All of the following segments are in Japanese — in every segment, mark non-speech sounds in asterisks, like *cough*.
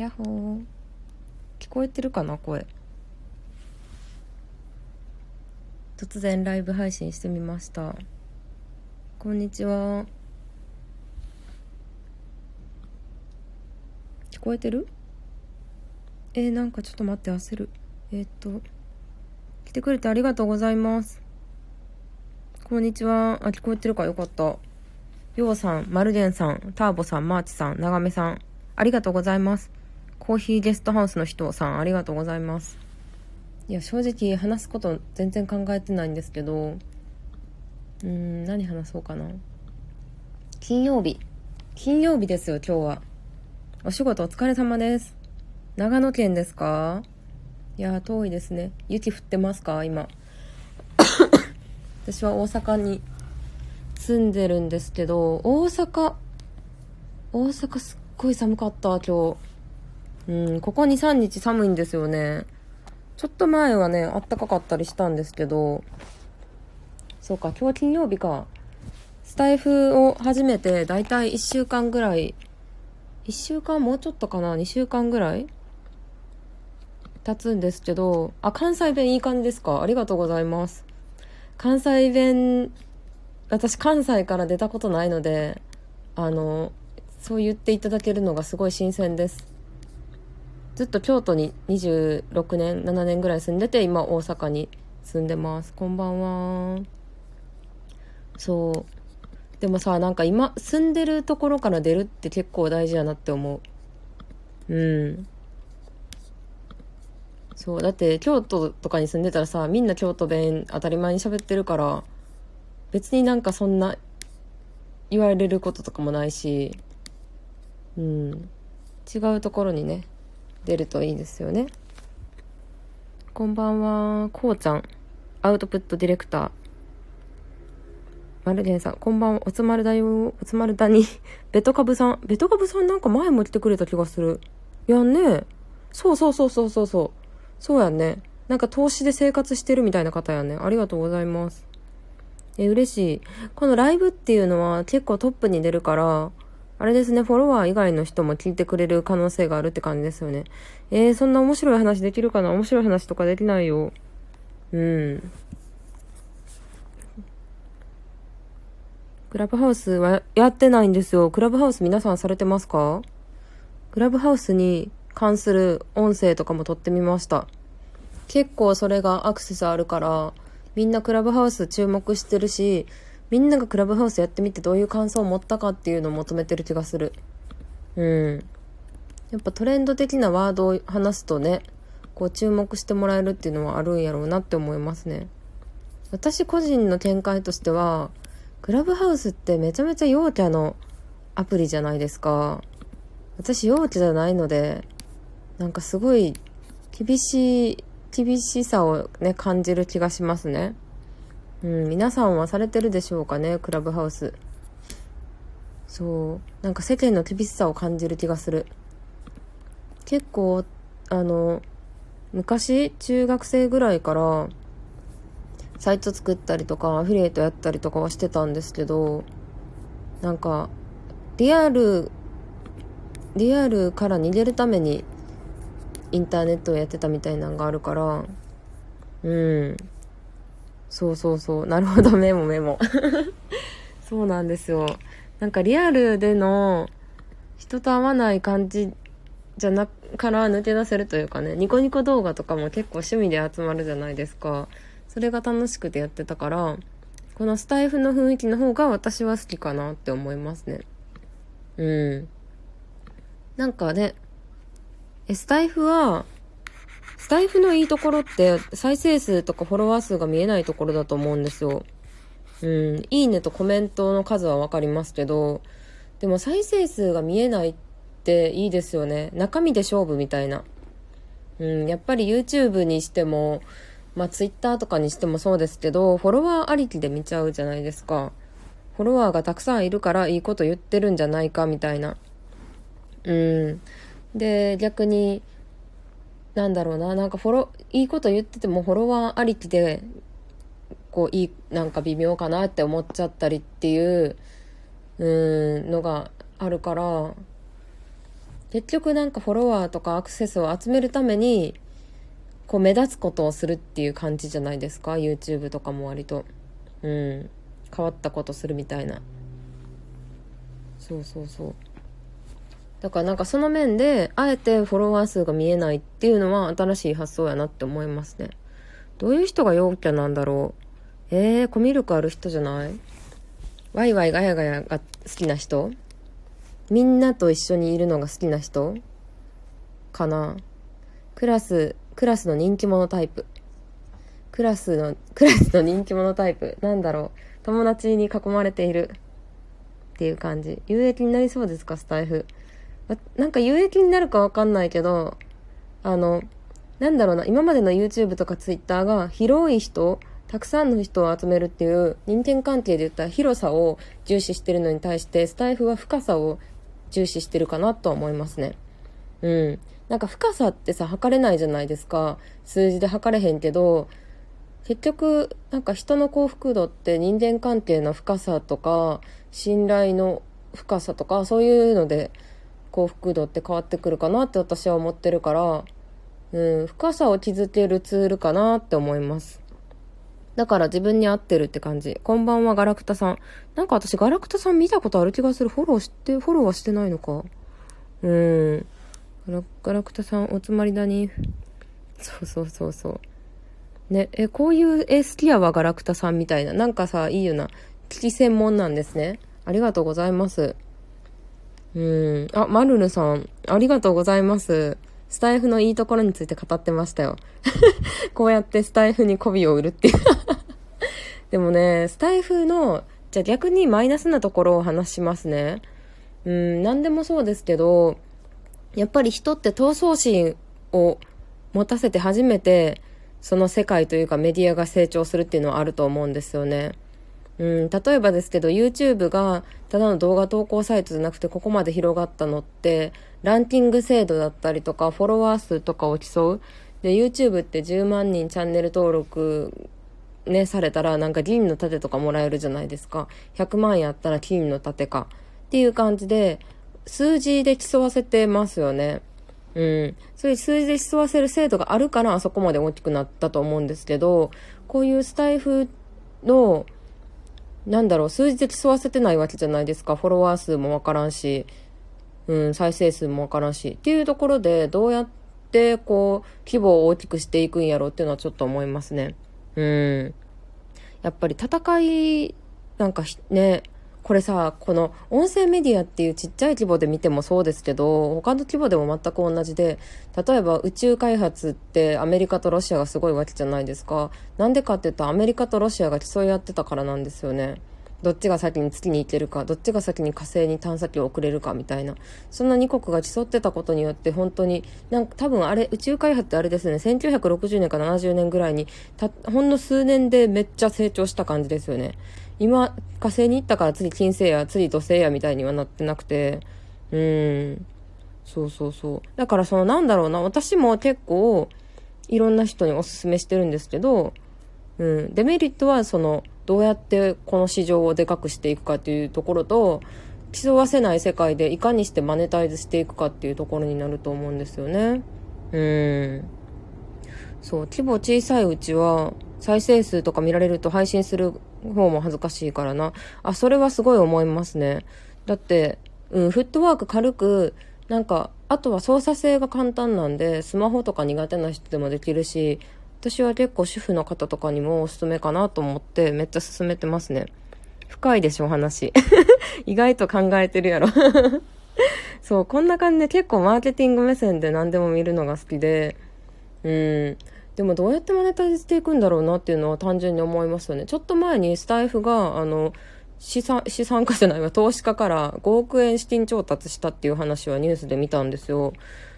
やっほー聞こえてるかな声。突然ライブ配信してみました。こんにちは。聞こえてる？えー、なんかちょっと待って焦る。えー、っと来てくれてありがとうございます。こんにちは。あ聞こえてるかよかった。ようさん、マルゲンさん、ターボさん、マーチさん、長めさん、ありがとうございます。コーヒーゲストハウスの人さん、ありがとうございます。いや、正直話すこと全然考えてないんですけど、うん、何話そうかな。金曜日。金曜日ですよ、今日は。お仕事お疲れ様です。長野県ですか？いや遠いですね。雪降ってますか？今。私は大阪に住んでるんですけど、大阪、大阪すっごい寒かった、今日。うん、ここ2、3日寒いんですよね。ちょっと前はね、あったかかったりしたんですけど、そうか、今日は金曜日か。スタイフを始めて、だいたい1週間ぐらい、1週間もうちょっとかな ?2 週間ぐらい経つんですけど、あ、関西弁いい感じですか？ありがとうございます。関西弁私関西から出たことないのであのそう言っていただけるのがすごい新鮮ですずっと京都に26年7年ぐらい住んでて今大阪に住んでます。こんばんは。そう。でもさなんか今住んでるところから出るって結構大事やなって思う。うん。そう。だって京都とかに住んでたらさみんな京都弁当たり前に喋ってるから別になんかそんな言われることとかもないし、うん、違うところにね、出るといいですよね。こんばんは、こうちゃん、アウトプットディレクター。マルゲンさん、こんばんは、おつまるだよ、おつまるだに、*laughs* ベトカブさん、ベトカブさんなんか前も来てくれた気がする。やんね。そうそうそうそうそうそう。そうやんね。なんか投資で生活してるみたいな方やね。ありがとうございます。え、嬉しい。このライブっていうのは結構トップに出るから、あれですね、フォロワー以外の人も聞いてくれる可能性があるって感じですよね。えー、そんな面白い話できるかな？面白い話とかできないよ。うん。クラブハウスはやってないんですよ。クラブハウス皆さんされてますか？クラブハウスに関する音声とかも撮ってみました。結構それがアクセスあるから、みんなクラブハウス注目してるし、みんながクラブハウスやってみてどういう感想を持ったかっていうのを求めてる気がする。うん。やっぱトレンド的なワードを話すとね、こう注目してもらえるっていうのはあるんやろうなって思いますね。私個人の見解としては、クラブハウスってめちゃめちゃ陽キャのアプリじゃないですか。私陽キャじゃないので、なんかすごい厳しい厳しさをね、感じる気がしますね。うん、皆さんはされてるでしょうかね、クラブハウス。そう。なんか世間の厳しさを感じる気がする。結構、あの、昔、中学生ぐらいから、サイト作ったりとか、アフィリエイトやったりとかはしてたんですけど、なんか、リアル、リアルから逃げるためにインターネットをやってたみたいなのがあるから、うん。そうそうそう。なるほど、メモメモ。*laughs* そうなんですよ。なんかリアルでの人と会わない感じじゃなから抜け出せるというかね、ニコニコ動画とかも結構趣味で集まるじゃないですか。それが楽しくてやってたから、このスタイフの雰囲気の方が私は好きかなって思いますね。うん。なんかね、え、スタイフは、スタイフのいいところって再生数とかフォロワー数が見えないところだと思うんですよ。うん、いいねとコメントの数はわかりますけど、でも再生数が見えないっていいですよね。中身で勝負みたいな。うん、やっぱり YouTube にしても、まあ Twitter とかにしてもそうですけど、フォロワーありきで見ちゃうじゃないですか。フォロワーがたくさんいるからいいこと言ってるんじゃないかみたいな。うん。で、逆に、なんだろうな、なんかフォロ、いいこと言っててもフォロワーありきで、こう、いい、なんか微妙かなって思っちゃったりっていう、うん、のがあるから、結局なんかフォロワーとかアクセスを集めるために、こう目立つことをするっていう感じじゃないですか YouTube とかも割と。うん。変わったことするみたいな。そうそうそう。だからなんかその面で、あえてフォロワー数が見えないっていうのは新しい発想やなって思いますね。どういう人が陽キャなんだろう？えー、コミュ力ある人じゃない？ワイワイガヤガヤが好きな人？みんなと一緒にいるのが好きな人？かな？クラス、クラスの人気者タイプ。クラスの、クラスの人気者タイプ。なんだろう？友達に囲まれている。っていう感じ。有益になりそうですか、スタイフ。なんか有益になるかわかんないけど、あの、なんだろうな、今までの YouTube とか Twitter が広い人、たくさんの人を集めるっていう人間関係で言ったら広さを重視してるのに対して、スタイフは深さを重視してるかなとは思いますね。うん。なんか深さってさ、測れないじゃないですか。数字で測れへんけど、結局、なんか人の幸福度って人間関係の深さとか、信頼の深さとか、そういうので幸福度って変わってくるかなって私は思ってるから、うん、深さを築けるツールかなって思います。だから自分に合ってるって感じ。こんばんは、ガラクタさん。なんか私、ガラクタさん見たことある気がする。フォローして、フォローはしてないのか。うん。ガラクタさん、おつまりだに。そうそうそうそう。ね、え、こういう、え、好きやわ、ガラクタさんみたいな。なんかさ、いいよな。聞き専門なんですね。ありがとうございます。うん。あ、マルルさん、ありがとうございます。スタイフのいいところについて語ってましたよ。*laughs* こうやってスタイフに媚びを売るっていう *laughs* でもね、スタイフの、じゃあ逆にマイナスなところを話しますね。うん、何でもそうですけど、やっぱり人って闘争心を持たせて初めて、その世界というかメディアが成長するっていうのはあると思うんですよね。うん、例えばですけど YouTube がただの動画投稿サイトじゃなくてここまで広がったのってランキング制度だったりとかフォロワー数とかを競う。で YouTube って10万人チャンネル登録ねされたらなんか銀の盾とかもらえるじゃないですか。100万やったら金の盾か。っていう感じで数字で競わせてますよね。うん。そういう数字で競わせる制度があるからあそこまで大きくなったと思うんですけど、こういうスタイフのなんだろう、数字で競わせてないわけじゃないですか。フォロワー数もわからんし、うん、再生数もわからんし。っていうところで、どうやって、こう、規模を大きくしていくんやろうっていうのはちょっと思いますね。うん。やっぱり戦い、なんかね、これさ、この音声メディアっていうちっちゃい規模で見てもそうですけど、他の規模でも全く同じで、例えば宇宙開発ってアメリカとロシアがすごいわけじゃないですか。なんでかって言うとアメリカとロシアが競い合ってたからなんですよね。どっちが先に月に行けるか、どっちが先に火星に探査機を送れるかみたいな。そんな2国が競ってたことによって本当に、なんか多分あれ、宇宙開発ってあれですね、1960年か70年ぐらいに、た、ほんの数年でめっちゃ成長した感じですよね。今、火星に行ったから次金星や、次土星やみたいにはなってなくて、うん。そうそうそう。だからそのなんだろうな、私も結構、いろんな人におすすめしてるんですけど、うん。デメリットはその、どうやってこの市場をでかくしていくかっていうところと、競わせない世界でいかにしてマネタイズしていくかっていうところになると思うんですよね。うん。そう、規模小さいうちは、再生数とか見られると配信する方も恥ずかしいからな。あ、それはすごい思いますね。だって、うん、フットワーク軽く、なんか、あとは操作性が簡単なんで、スマホとか苦手な人でもできるし、私は結構主婦の方とかにもおすすめかなと思ってめっちゃ勧めてますね。深いでしょ、話。*laughs* 意外と考えてるやろ *laughs* そう、こんな感じで結構マーケティング目線で何でも見るのが好きで、うん。でもどうやってマネタイズしていくんだろうなっていうのは単純に思いますよね。ちょっと前にスタイフが、あの、資産、資産家じゃないわ、投資家から5億円資金調達したっていう話はニュースで見たんですよ。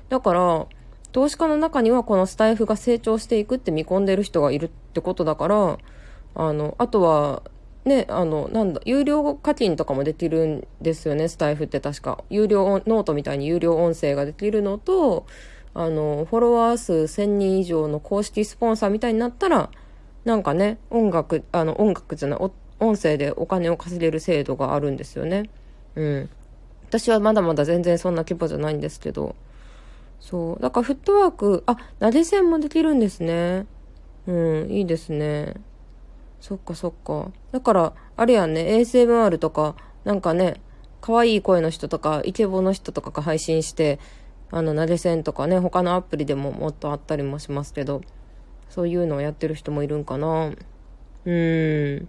だから、投資家の中にはこのスタエフが成長していくって見込んでる人がいるってことだから、あの、あとは、ね、あの、なんだ、有料課金とかもできるんですよね、スタエフって確か。有料、ノートみたいに有料音声ができるのと、あの、フォロワー数1000人以上の公式スポンサーみたいになったら、なんかね、音楽、あの、音楽じゃない、音声でお金を稼げる制度があるんですよね。うん。私はまだまだ全然そんな規模じゃないんですけど。そう。だからフットワーク、あ、なで線もできるんですね。うん、いいですね。そっかそっか。だから、あれやんね、ASMR とか、なんかね、可愛い声の人とか、イケボの人とかが配信して、あの、なで線とかね、他のアプリでももっとあったりもしますけど、そういうのをやってる人もいるんかな。うーん。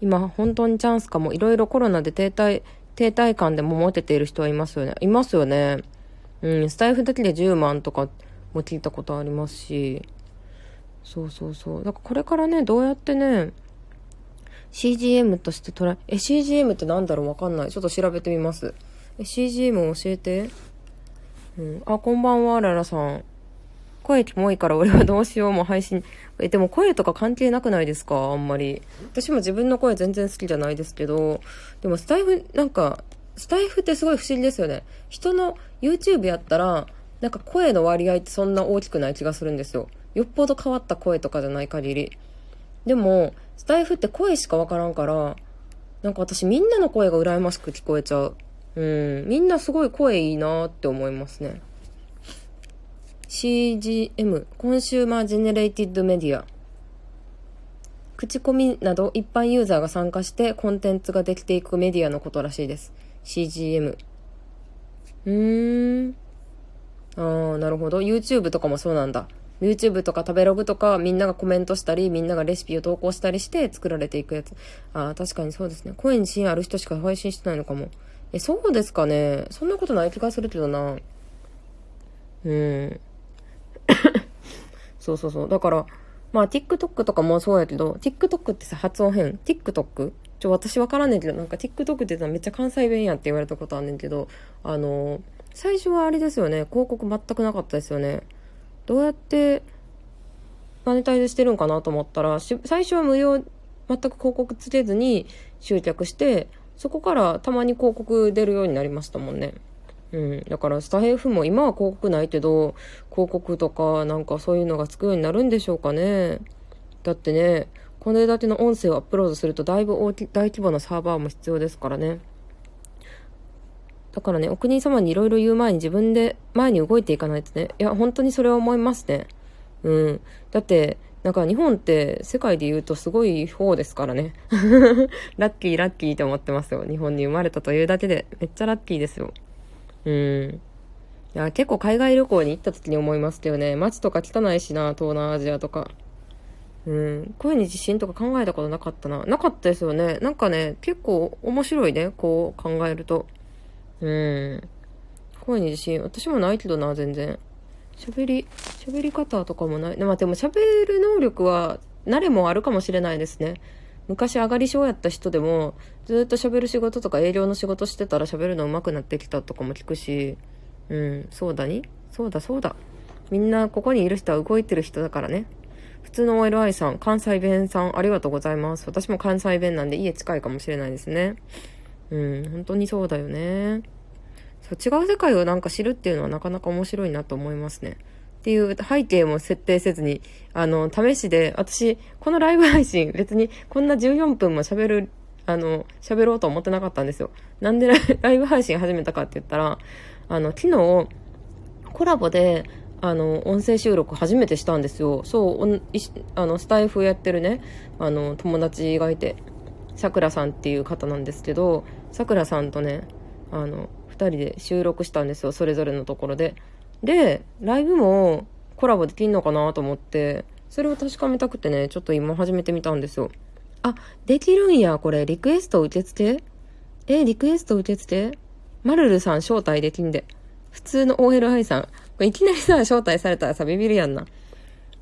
今、本当にチャンスかも。いろいろコロナで停滞、停滞感でもモテている人はいますよね。いますよね。うん、スタイフだけで10万とかも聞いたことありますし。そうそうそう。だからこれからね、どうやってね、CGM として捉え、え、CGM ってなんだろう？わかんない。ちょっと調べてみます。え、CGM 教えて。うん。あ、こんばんは、ララさん。声キモいから俺はどうしようも配信。え、でも声とか関係なくないですか？あんまり。私も自分の声全然好きじゃないですけど、でもスタイフ、なんか、スタイフってすごい不思議ですよね。人の YouTube やったら、なんか声の割合ってそんな大きくない気がするんですよ。よっぽど変わった声とかじゃない限り。でも、スタイフって声しかわからんから、なんか私みんなの声が羨ましく聞こえちゃう。うん、みんなすごい声いいなって思いますね。CGM、 Consumer Generated Media。口コミなど一般ユーザーが参加してコンテンツができていくメディアのことらしいです。CGM。うーん。ああ、なるほど。YouTube とかもそうなんだ。YouTube とか食べログとかみんながコメントしたり、みんながレシピを投稿したりして作られていくやつ。ああ、確かにそうですね。声に芯ある人しか配信してないのかも。え、そうですかね。そんなことない気がするけどな。うん。*laughs* そうそうそう。だから、まあ TikTok とかもそうやけど、TikTok ってさ、発音変 ?TikTok? ちょ、私わからんねんけど、なんか TikTok って言ったらめっちゃ関西弁やって言われたことあんねんけど、あの、最初はあれですよね、広告全くなかったですよね。どうやってマネタイズしてるんかなと思ったら、最初は無料、全く広告つけずに集客して、そこからたまに広告出るようになりましたもんね。うん。だからスタヘフも今は広告ないけど、広告とかなんかそういうのがつくようになるんでしょうかね。だってね、これだけの音声をアップロードするとだいぶ大大規模なサーバーも必要ですからね。だからね、お国様にいろいろ言う前に自分で前に動いていかないとね。いや、本当にそれは思いますね。うん。だって、なんか日本って世界で言うとすごい方ですからね。*laughs* ラッキーラッキーって思ってますよ。日本に生まれたというだけで。めっちゃラッキーですよ。うん。いや、結構海外旅行に行った時に思いますけどね。街とか汚いしな、東南アジアとか。うん。声に自信とか考えたことなかったな。なかったですよね。なんかね、結構面白いね。こう考えると。うん。声に自信、私もないけどな、全然。喋り、喋り方とかもない。まあでも喋る能力は、慣れもあるかもしれないですね。昔上がり症やった人でも、ずっと喋る仕事とか営業の仕事してたら喋るの上手くなってきたとかも聞くし、うん、そうだに？そうだそうだ。みんなここにいる人は動いてる人だからね。普通の OLI さん、関西弁さん、ありがとうございます。私も関西弁なんで家近いかもしれないですね。うん、本当にそうだよね。そう違う世界をなんか知るっていうのはなかなか面白いなと思いますね。っていう背景も設定せずに、あの、試しで、私、このライブ配信、別にこんな14分も喋る、あの、喋ろうと思ってなかったんですよ。なんで *laughs* ライブ配信始めたかって言ったら、あの、昨日、コラボで、あの、音声収録初めてしたんですよ。そう、あの、スタイフやってるね、あの、友達がいて、さくらさんっていう方なんですけど、さくらさんとね、あの、人で収録したんですよ、それぞれのところで。で、ライブもコラボできんのかなと思って、それを確かめたくてね、ちょっと今始めてみたんですよ。あ、できるんや、これ。リクエスト受付？え、リクエスト受付？マルルさん招待できんで。普通の OLI さん。これいきなりさ、招待されたらさ、ビビるやんな。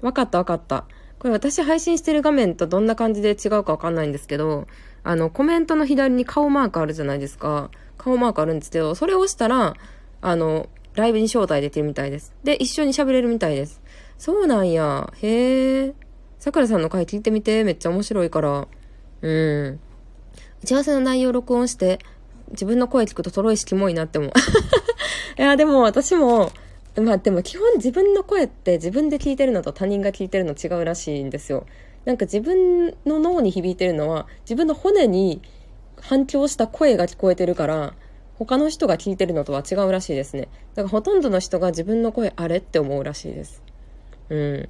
わかったわかった。これ私配信してる画面とどんな感じで違うかわかんないんですけど、あの、コメントの左に顔マークあるじゃないですか。顔マークあるんですけど、それをしたら、あの、ライブに招待できるみたいです。で、一緒に喋れるみたいです。そうなんや。へえ。さくらさんの回聞いてみて。めっちゃ面白いから。うん。打ち合わせの内容を録音して、自分の声聞くとトロイしキモいなって思う。*laughs* いや、でも私も、まあでも基本自分の声って自分で聞いてるのと他人が聞いてるの違うらしいんですよ。なんか自分の脳に響いてるのは自分の骨に反響した声が聞こえてるから、他の人が聞いてるのとは違うらしいですね。だからほとんどの人が自分の声あれって思うらしいです。うん。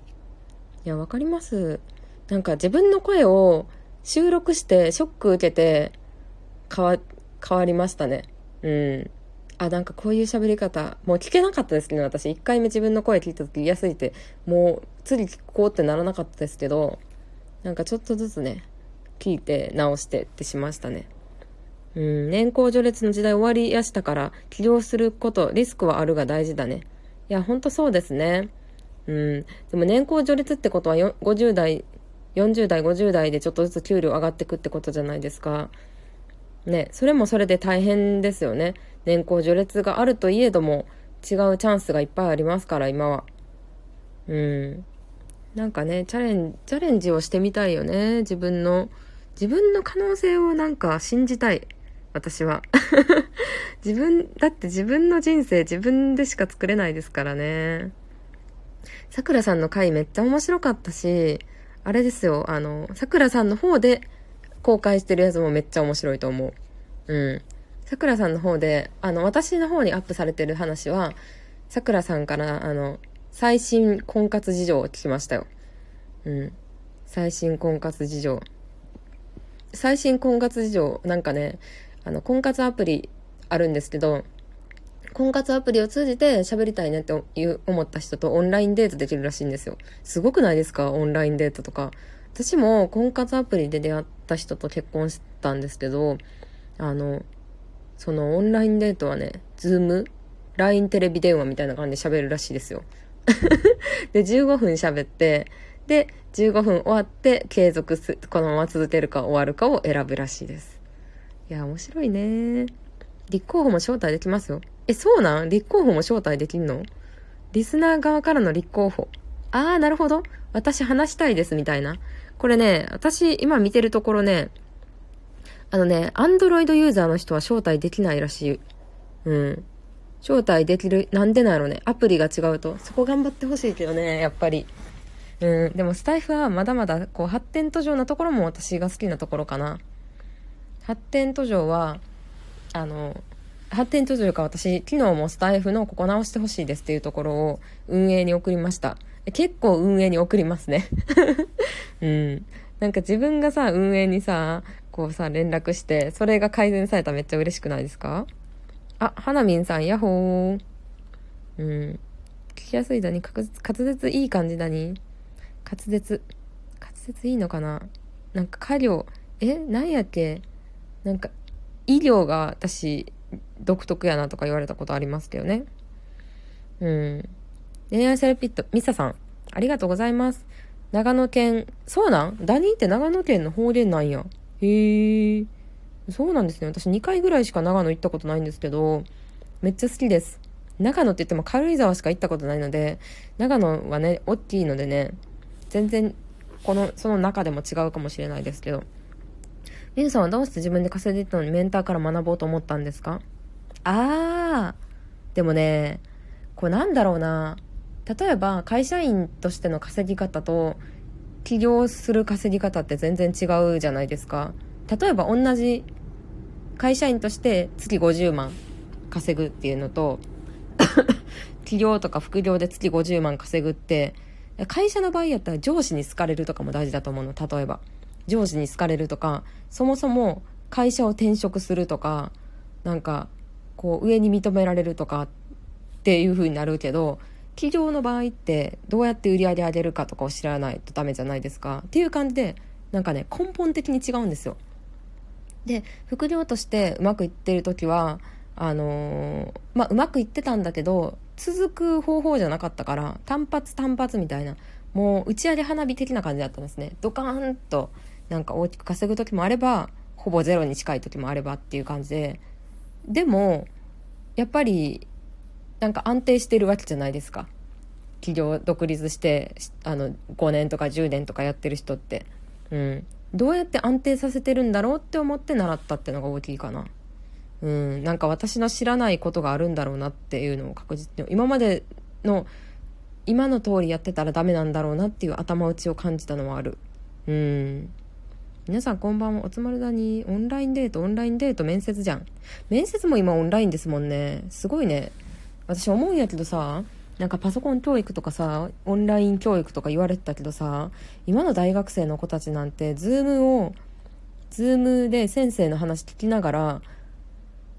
いや、わかります。なんか自分の声を収録してショック受けて変わ、変わりましたね。うん。あ、なんかこういう喋り方、もう聞けなかったですけど、私1回目自分の声聞いた時嫌すぎて、もう次聞こうってならなかったですけど、なんかちょっとずつね、聞いて直してってしましたね。うん、年功序列の時代終わりやしたから、起業すること、リスクはあるが大事だね。いや、ほんとそうですね。うん。でも年功序列ってことは50代、40代、50代でちょっとずつ給料上がってくってことじゃないですか。ね、それもそれで大変ですよね。年功序列があるといえども、違うチャンスがいっぱいありますから、今は。うん。なんかね、チャレン、チャレンジをしてみたいよね。自分の、自分の可能性をなんか信じたい。私は。*laughs* 自分、だって自分の人生自分でしか作れないですからね。さくらさんの回めっちゃ面白かったし、あれですよ、あの、さくらさんの方で公開してるやつもめっちゃ面白いと思う。うん。さくらさんの方で、あの、私の方にアップされてる話は、さくらさんから、あの、最新婚活事情を聞きましたよ。うん。最新婚活事情。最新婚活事情、なんかね、あの、婚活アプリあるんですけど、婚活アプリを通じて喋りたいねって思った人とオンラインデートできるらしいんですよ。すごくないですか？オンラインデートとか。私も婚活アプリで出会った人と結婚したんですけど、あの、そのオンラインデートはね、ズーム ?LINE テレビ電話みたいな感じで喋るらしいですよ。*laughs* で、15分喋って、で、15分終わって継続す、このまま続けるか終わるかを選ぶらしいです。いや、面白いね。立候補も招待できますよ。え、そうなん？立候補も招待できんの？リスナー側からの立候補。あー、なるほど。私話したいですみたいな。これね、私今見てるところね、あのね、アンドロイドユーザーの人は招待できないらしい。うん。招待できる、なんでなんやろね。アプリが違うと。そこ頑張ってほしいけどね、やっぱり。うん。でもスタイフはまだまだこう発展途上なところも私が好きなところかな。発展途上は、あの、発展途上か私、昨日もスタイフのここ直してほしいですっていうところを運営に送りました。結構運営に送りますね。*laughs* うん。なんか自分がさ、運営にさ、こうさ、連絡して、それが改善されたらめっちゃ嬉しくないですか？あ、花みんさん、ヤッホー。うん。聞きやすいだに、滑舌いい感じだに。滑舌。滑舌いいのかな？なんか家業、え、なんやっけ？なんか、医療が私、独特やなとか言われたことありますけどね。うん。恋愛セラピット、ミサさん、ありがとうございます。長野県、そうなん？ダニーって長野県の方言なんや。へえ。そうなんですね。私2回ぐらいしか長野行ったことないんですけど、めっちゃ好きです。長野って言っても軽井沢しか行ったことないので、長野はね、大きいのでね、全然、この、その中でも違うかもしれないですけど。ミンさんはどうして自分で稼いでたのにメンターから学ぼうと思ったんですか？あー。でもね、これなんだろうな。例えば会社員としての稼ぎ方と起業する稼ぎ方って全然違うじゃないですか。例えば同じ会社員として月50万稼ぐっていうのと *laughs* 起業とか副業で月50万稼ぐって会社の場合やったら上司に好かれるとかも大事だと思うの例えば上司に好かれるとかそもそも会社を転職するとかなんかこう上に認められるとかっていう風になるけど企業の場合ってどうやって売り上げ上げるかとかを知らないとダメじゃないですか。っていう感じでなんかね根本的に違うんですよ。で副業としてうまくいってる時はあのー、まあうまくいってたんだけど続く方法じゃなかったから単発単発みたいなもう打ち上げ花火的な感じだったんですね。ドカーンとなんか大きく稼ぐ時もあればほぼゼロに近い時もあればっていう感じででもやっぱりなんか安定してるわけじゃないですか企業独立してあの5年とか10年とかやってる人って、うん、どうやって安定させてるんだろうって思って習ったっていうのが大きいかな。うん、なんか私の知らないことがあるんだろうなっていうのを確実に今までの今の通りやってたらダメなんだろうなっていう頭打ちを感じたのはある。うん。皆さんこんばんは、おつまるだに、オンラインデート、オンラインデート、面接じゃん。面接も今オンラインですもんね。すごいね。私思うんやけどさ、なんかパソコン教育とかさ、オンライン教育とか言われてたけどさ、今の大学生の子たちなんて、ズームを、ズームで先生の話聞きながら、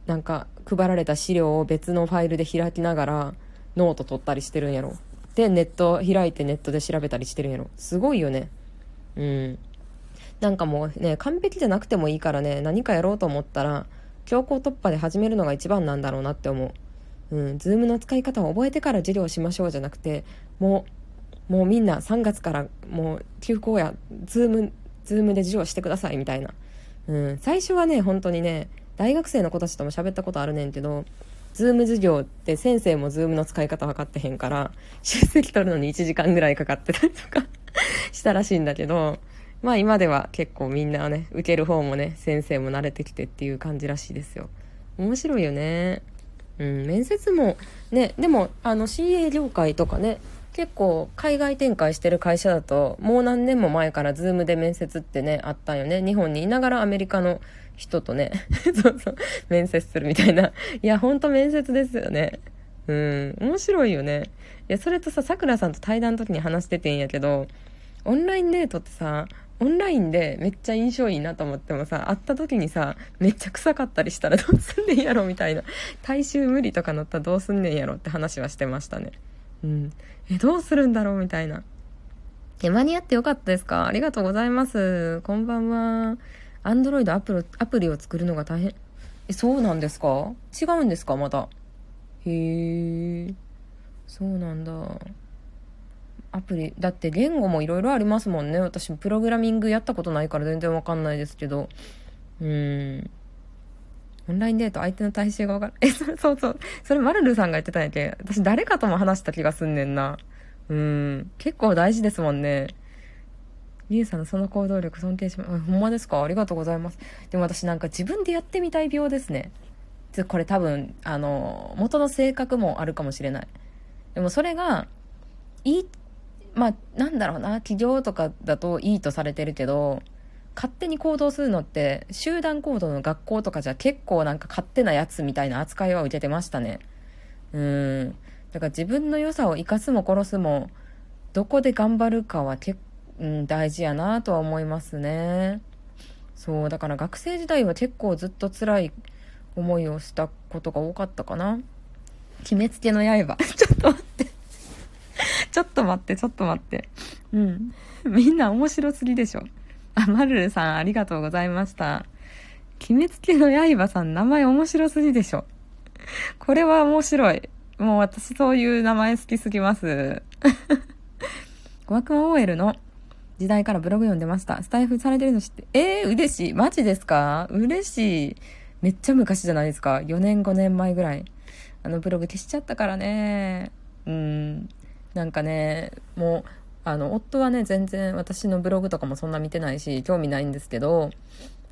なんか配られた資料を別のファイルで開きながら、ノート取ったりしてるんやろ。で、ネット開いてネットで調べたりしてるんやろ。すごいよね。うん。なんかもうね、完璧じゃなくてもいいからね、何かやろうと思ったら、強行突破で始めるのが一番なんだろうなって思う。うん、ズームの使い方を覚えてから授業しましょうじゃなくて、もう、もうみんな3月からもう休校や、ズーム、ズームで授業してくださいみたいな。うん、最初はね、本当にね、大学生の子たちとも喋ったことあるねんけど、ズーム授業って先生もズームの使い方分かってへんから、*laughs* 出席取るのに1時間ぐらいかかってたりとか *laughs* したらしいんだけど、まあ今では結構みんなね、受ける方もね、先生も慣れてきてっていう感じらしいですよ。面白いよね。うん、面接も、ね、でも、あの CA 業界とかね、結構海外展開してる会社だと、もう何年も前からズームで面接ってね、あったんよね。日本にいながらアメリカの人とね、*laughs* そうそう、面接するみたいな。いや、ほんと面接ですよね。うん、面白いよね。いや、それとさ、さくらさんと対談の時に話しててんやけど、オンラインデートってさ、オンラインでめっちゃ印象いいなと思ってもさ、会った時にさ、めっちゃ臭かったりしたら *laughs* どうすんねんやろみたいな。大衆無理とか乗ったらどうすんねんやろって話はしてましたね。うん。え、どうするんだろうみたいな。え、間に合ってよかったですか？ありがとうございます。こんばんは。アンドロイドアプアプリを作るのが大変。え、そうなんですか？違うんですかまた？へえ。そうなんだ。アプリ。だって言語もいろいろありますもんね。私プログラミングやったことないから全然わかんないですけど。うん。オンラインデート相手の体臭がわかる *laughs* えそそうそう。それマルルさんが言ってたんやけ？私誰かとも話した気がすんねんな。うん。結構大事ですもんね。リュウさんのその行動力尊敬します。ほんまですか？ありがとうございます。でも私なんか自分でやってみたい病ですね。これ多分、あの、元の性格もあるかもしれない。でもそれが、いいまあなんだろうな企業とかだといいとされてるけど勝手に行動するのって集団行動の学校とかじゃ結構なんか勝手なやつみたいな扱いは受けてましたね。うん。だから自分の良さを生かすも殺すもどこで頑張るかは結うん、大事やなとは思いますね。そうだから学生時代は結構ずっと辛い思いをしたことが多かったかな。決めつけの刃。*laughs* ちょっと待って。ちょっと待って、ちょっと待って。うん。みんな面白すぎでしょ。あ、まるるさんありがとうございました。決めつけの刃さん名前面白すぎでしょ。これは面白い。もう私そういう名前好きすぎます。ワクワ OL の時代からブログ読んでました。スタイフされてるの知って、えー、嬉しい。マジですか？嬉しい。めっちゃ昔じゃないですか。4年5年前ぐらい。あのブログ消しちゃったからね。うん。なんかねもうあの夫はね全然私のブログとかもそんな見てないし興味ないんですけど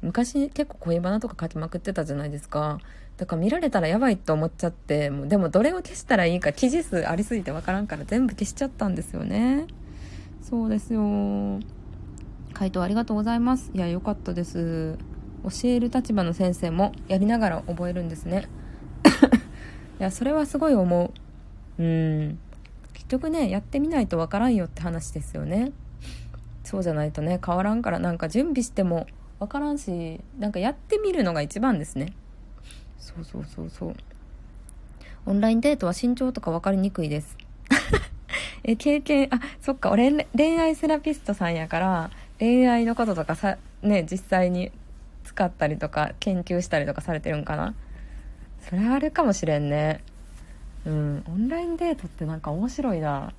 昔結構恋バナとか書きまくってたじゃないですか。だから見られたらやばいと思っちゃってもうでもどれを消したらいいか記事数ありすぎてわからんから全部消しちゃったんですよね。そうですよ。回答ありがとうございます。いや良かったです。教える立場の先生もやりながら覚えるんですね。*coughs* いやそれはすごい思う。うん。結局ねやってみないとわからんよって話ですよね。そうじゃないとね変わらんからなんか準備してもわからんしなんかやってみるのが一番ですね。そうそうそうそう。オンラインデートは身長とか分かりにくいです。*laughs* え経験あそっか俺恋愛セラピストさんやから恋愛のこととかさね実際に使ったりとか研究したりとかされてるんかな。それはあるかもしれんね。うん。オンラインデートってなんか面白いな。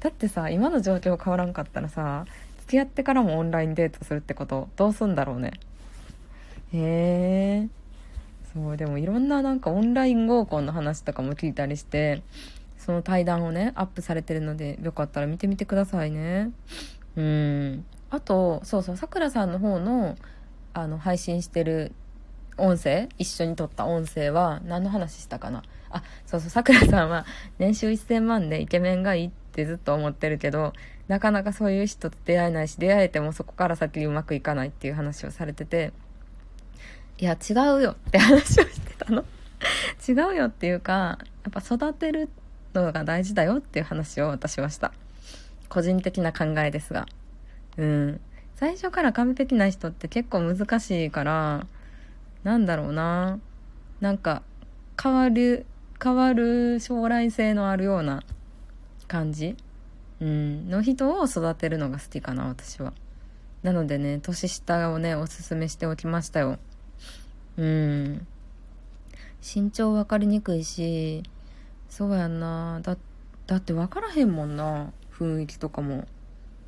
だってさ今の状況変わらんかったらさ付き合ってからもオンラインデートするってことどうすんだろうね。へえそうでもいろんななんかオンライン合コンの話とかも聞いたりしてその対談をねアップされてるのでよかったら見てみてくださいね。うん。あとそうそうさくらさんの方のあの配信してる音声一緒に撮った音声は何の話したかな？あそうそうさくらさんは年収1000万でイケメンがいいってずっと思ってるけど、なかなかそういう人と出会えないし、出会えてもそこから先にうまくいかないっていう話をされてて、いや、違うよって話をしてたの。*laughs* 違うよっていうか、やっぱ育てるのが大事だよっていう話を私はした。個人的な考えですが。うん。最初から完璧な人って結構難しいから、なんだろうな。なんか、変わる、変わる将来性のあるような感じ？うん、の人を育てるのが好きかな、私は。なのでね、年下をね、おすすめしておきましたよ。うん。身長分かりにくいし、そうやんな。だ、だって分からへんもんな。雰囲気とかも。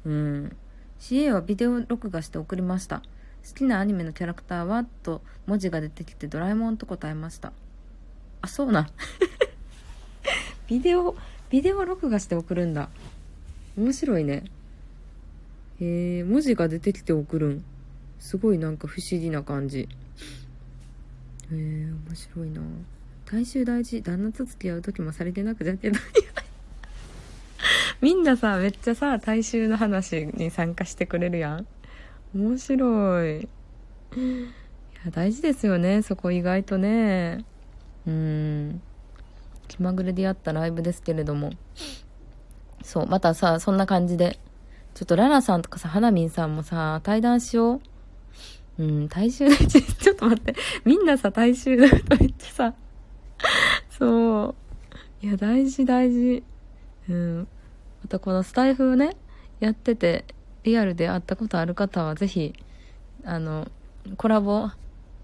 うん。CA はビデオ録画して送りました。好きなアニメのキャラクターは？と文字が出てきてドラえもんと答えました。あ、そうな。*laughs* ビデオ、ビデオ録画して送るんだ。面白いね。へえ、文字が出てきて送るん。すごいなんか不思議な感じ。へえ、面白いな。大衆大事。旦那と付き合う時もされてなくじゃけど。*laughs* みんなさ、めっちゃさ、大衆の話に参加してくれるやん。面白い。いや、大事ですよね、そこ意外とね。うん。気まぐれでやったライブですけれども。そう、またさ、そんな感じで。ちょっとララさんとかさ、花ミンさんもさ、対談しよう。うん、大衆、*laughs* ちょっと待って。みんなさ、大衆だとめっちゃさ、そう。いや、大事大事。うん。またこのスタイフをね、やってて、リアルで会ったことある方は、ぜひ、あの、コラボ、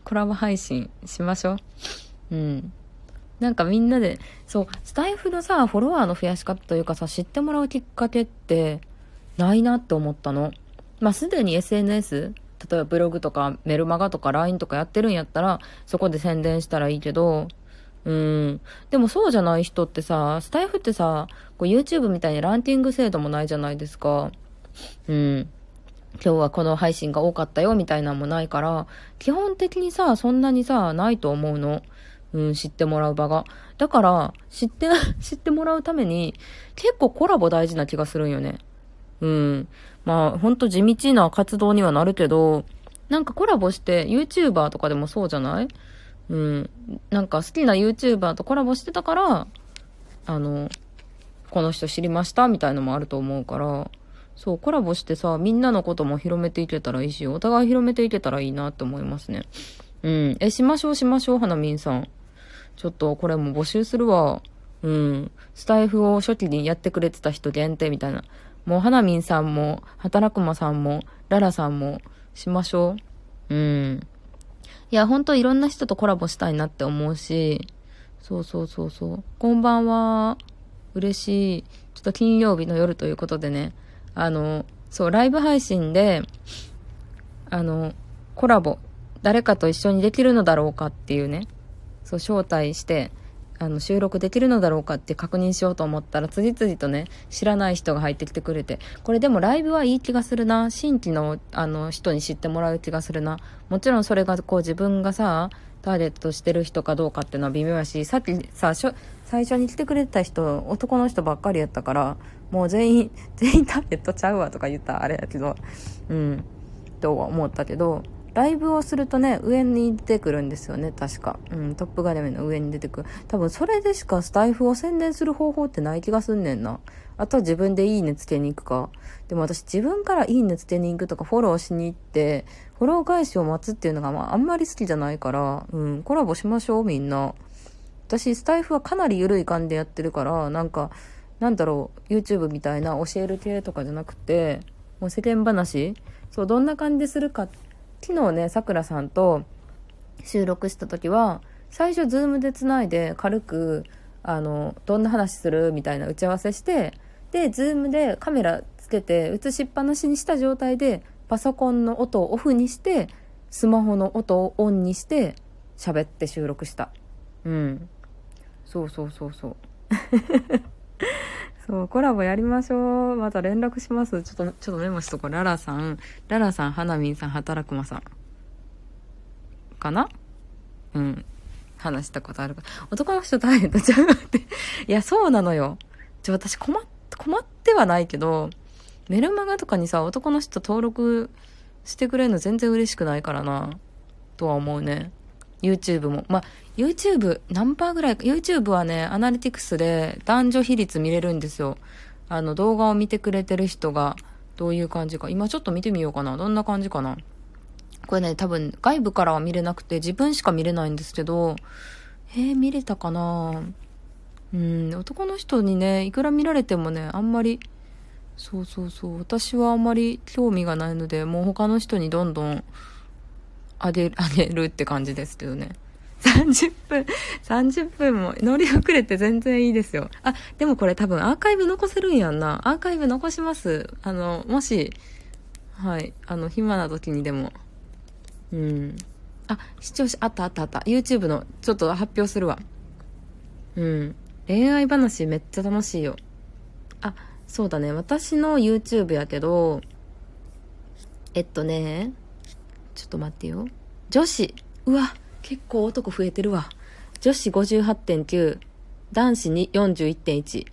コラボ配信しましょう。うん。なんかみんなで、そう、スタイフのさ、フォロワーの増やし方というかさ、知ってもらうきっかけって、ないなって思ったの？まあ、すでに SNS、例えばブログとかメルマガとか LINE とかやってるんやったら、そこで宣伝したらいいけど、うん。でもそうじゃない人ってさ、スタイフってさ、こう YouTube みたいにランキング制度もないじゃないですか。うん。今日はこの配信が多かったよみたいなのもないから、基本的にさ、そんなにさ、ないと思うの。うん、知ってもらう場が。だから、知って、*laughs* 知ってもらうために、結構コラボ大事な気がするんよね。うん。まあ、ほんと地道な活動にはなるけど、なんかコラボして、YouTuber とかでもそうじゃない？うん。なんか好きな YouTuber とコラボしてたから、あの、この人知りましたみたいのもあると思うから、そう、コラボしてさ、みんなのことも広めていけたらいいし、お互い広めていけたらいいなって思いますね。うん。え、しましょうしましょう、花みんさん。ちょっとこれも募集するわ。うん。スタイフを初期にやってくれてた人限定みたいな。もう、花みんさんも、働くまさんも、ララさんも、しましょう。うん。いや、ほんといろんな人とコラボしたいなって思うし、そうそうそうそう。こんばんは。嬉しい。ちょっと金曜日の夜ということでね、あの、そう、ライブ配信で、あの、コラボ、誰かと一緒にできるのだろうかっていうね、そう、招待して、あの、収録できるのだろうかって確認しようと思ったら、次々とね、知らない人が入ってきてくれて、これでもライブはいい気がするな。新規の、あの、人に知ってもらう気がするな。もちろんそれが、こう、自分がさ、ターゲットしてる人かどうかっていうのは微妙やし、さっきさ、最初に来てくれた人、男の人ばっかりやったから、もう全員、*laughs* 全員ターゲットちゃうわとか言ったあれやけど、うん、とは思ったけど、ライブをするとね、上に出てくるんですよね、確か。うん、トップ画面の上に出てくる。多分それでしかスタイフを宣伝する方法ってない気がすんねんな。あとは自分でいいねつけに行くか。でも私自分からいいねつけに行くとかフォローしに行って、フォロー返しを待つっていうのが、まああんまり好きじゃないから、うん、コラボしましょう、みんな。私、スタイフはかなり緩い感じでやってるから、なんか、なんだろう、YouTube みたいな教える系とかじゃなくて、もう世間話？そう、どんな感じするかって昨日ね、さくらさんと収録した時は、最初ズームでつないで軽く、あの、どんな話するみたいな打ち合わせして、で、ズームでカメラつけて映しっぱなしにした状態で、パソコンの音をオフにして、スマホの音をオンにして喋って収録した。うん。そうそうそうそう。そう、コラボやりましょう。また連絡します。ちょっと、ちょっとメモしとこう。ララさん、ララさん、花見さん、働くまさん。かな？うん。話したことあるか。男の人大変とちゃうって。*laughs* いや、そうなのよ。ちょ、私困っ、困ってはないけど、メルマガとかにさ、男の人登録してくれるの全然嬉しくないからな。とは思うね。YouTube も。まあ、YouTube 何パーぐらいか、YouTube はね、アナリティクスで男女比率見れるんですよ。あの、動画を見てくれてる人がどういう感じか。今ちょっと見てみようかな。どんな感じかな。これね、多分外部からは見れなくて自分しか見れないんですけど、えー、見れたかな？うん、男の人にね、いくら見られてもね、あんまり、そうそうそう、私はあんまり興味がないので、もう他の人にどんどんあげ、*laughs* あげるって感じですけどね。30分、*laughs* 30分も乗り遅れて全然いいですよ。あ、でもこれ多分アーカイブ残せるんやんな。アーカイブ残します。あの、もし、はい、あの、暇な時にでも。うん。あ、視聴者、あったあったあった。YouTube の、ちょっと発表するわ。うん。恋愛話めっちゃ楽しいよ。あ、そうだね。私の YouTube やけど、えっとね、ちょっと待ってよ。女子。うわ、結構男増えてるわ。女子58.9、男子に41.1。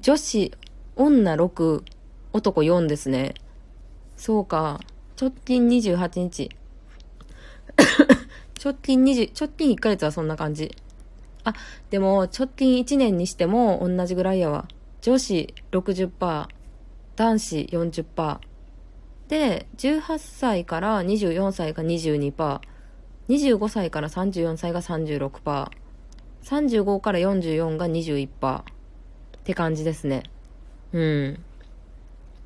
女子、女6、男4ですね。そうか。直近28日。*coughs* 直近20、直近1ヶ月はそんな感じ。あ、でも、直近1年にしても同じぐらいやわ。女子60%、男子40%。で、18歳から24歳が22%、25歳から34歳が36%、35から44が21%って感じですね。うん。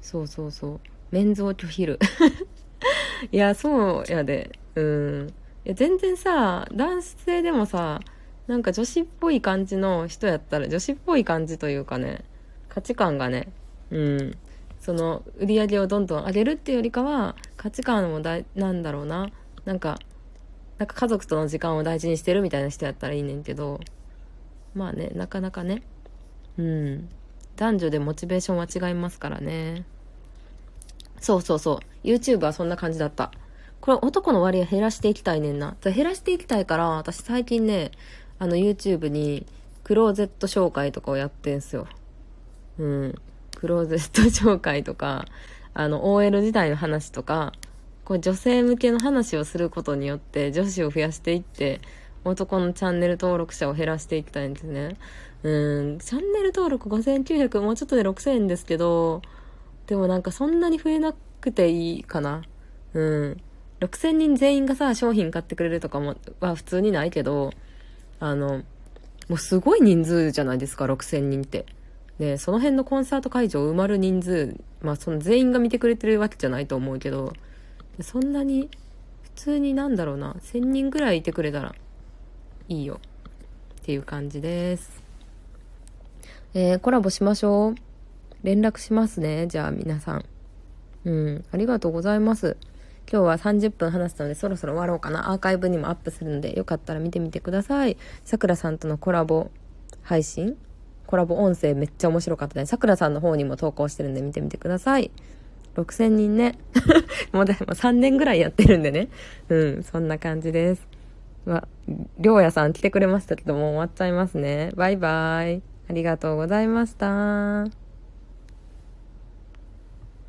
そうそうそう。メンズを拒否る。*laughs* いや、そうやで。うん。いや、全然さ、男性でもさ、なんか女子っぽい感じの人やったら、女子っぽい感じというかね、価値観がね、うん。その売り上げをどんどん上げるっていうよりかは価値観もだなんだろうな。なんかなんか家族との時間を大事にしてるみたいな人やったらいいねんけど。まあねなかなかね。うん。男女でモチベーションは違いますからね。そうそうそう。YouTube はそんな感じだった。これ男の割合減らしていきたいねんな。減らしていきたいから私最近ねあの YouTube にクローゼット紹介とかをやってんすよ。うん。クローゼット紹介とか、あの、OL 時代の話とか、こう女性向けの話をすることによって女子を増やしていって、男のチャンネル登録者を減らしていきたいんですね。うん、チャンネル登録5900、もうちょっとで6000円ですけど、でもなんかそんなに増えなくていいかな。うん。6000人全員がさ、商品買ってくれるとかも、は普通にないけど、あの、もうすごい人数じゃないですか、6000人って。で、その辺のコンサート会場埋まる人数、まあその全員が見てくれてるわけじゃないと思うけど、そんなに、普通になんだろうな、1000人ぐらいいてくれたらいいよ。っていう感じです。えー、コラボしましょう。連絡しますね。じゃあ皆さん。うん、ありがとうございます。今日は30分話したのでそろそろ終わろうかな。アーカイブにもアップするのでよかったら見てみてください。さくらさんとのコラボ配信コラボ音声めっちゃ面白かったね。さくらさんの方にも投稿してるんで見てみてください。6000人ね。*laughs* もうでも3年ぐらいやってるんでね。うん、そんな感じです。わ、りょうやさん来てくれましたけどもう終わっちゃいますね。バイバイ。ありがとうございました。